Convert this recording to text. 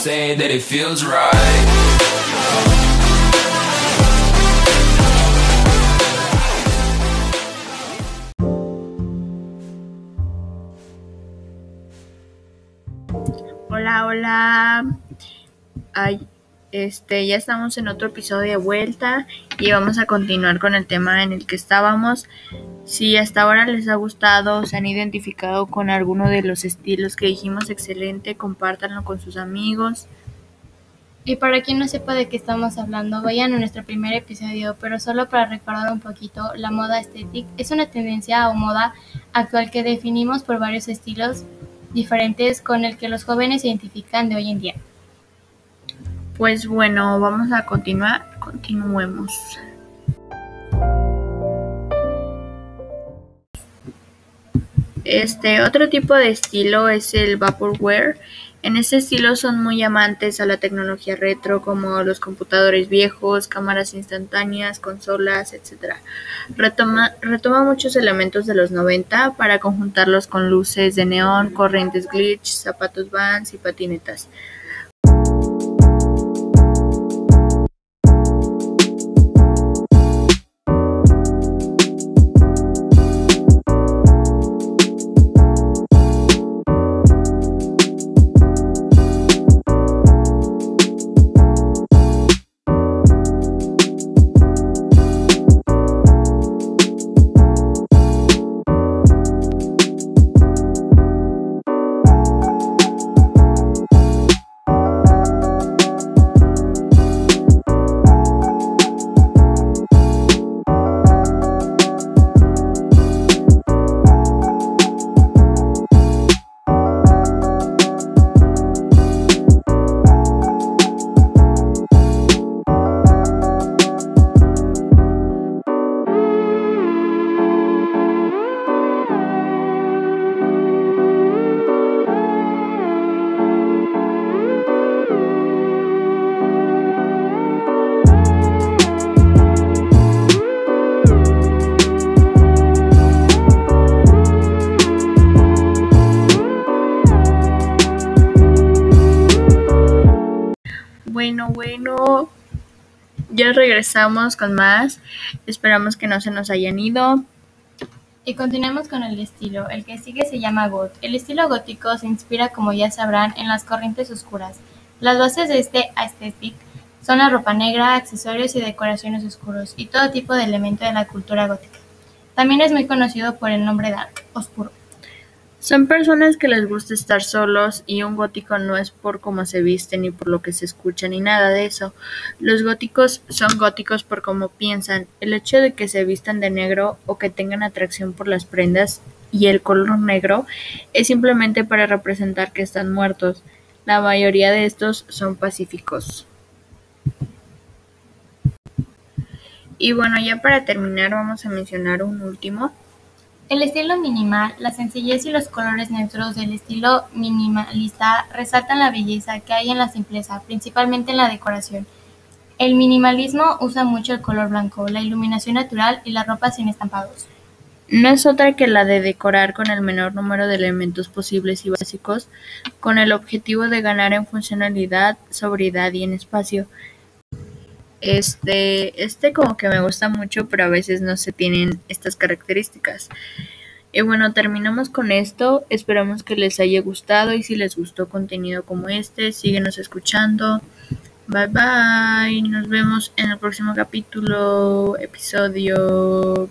say that it feels right. Hola, hola. Ay, este, ya estamos en otro episodio de vuelta y vamos a continuar con el tema en el que estábamos. Si hasta ahora les ha gustado, se han identificado con alguno de los estilos que dijimos, excelente, compártanlo con sus amigos. Y para quien no sepa de qué estamos hablando, vayan a nuestro primer episodio, pero solo para recordar un poquito, la moda estética es una tendencia o moda actual que definimos por varios estilos diferentes con el que los jóvenes se identifican de hoy en día. Pues bueno, vamos a continuar, continuemos. Este otro tipo de estilo es el vaporware. En este estilo son muy amantes a la tecnología retro como los computadores viejos, cámaras instantáneas, consolas, etc. Retoma, retoma muchos elementos de los 90 para conjuntarlos con luces de neón, corrientes glitch, zapatos vans y patinetas. Bueno, ya regresamos con más. Esperamos que no se nos hayan ido. Y continuemos con el estilo. El que sigue se llama goth. El estilo gótico se inspira, como ya sabrán, en las corrientes oscuras. Las bases de este aesthetic son la ropa negra, accesorios y decoraciones oscuros, y todo tipo de elemento de la cultura gótica. También es muy conocido por el nombre dark, oscuro. Son personas que les gusta estar solos y un gótico no es por cómo se visten ni por lo que se escucha ni nada de eso. Los góticos son góticos por cómo piensan. El hecho de que se vistan de negro o que tengan atracción por las prendas y el color negro es simplemente para representar que están muertos. La mayoría de estos son pacíficos. Y bueno, ya para terminar vamos a mencionar un último. El estilo minimal, la sencillez y los colores neutros del estilo minimalista resaltan la belleza que hay en la simpleza, principalmente en la decoración. El minimalismo usa mucho el color blanco, la iluminación natural y la ropa sin estampados. No es otra que la de decorar con el menor número de elementos posibles y básicos, con el objetivo de ganar en funcionalidad, sobriedad y en espacio. Este, este como que me gusta mucho, pero a veces no se tienen estas características. Y bueno, terminamos con esto. Esperamos que les haya gustado y si les gustó contenido como este, síguenos escuchando. Bye bye. Nos vemos en el próximo capítulo, episodio.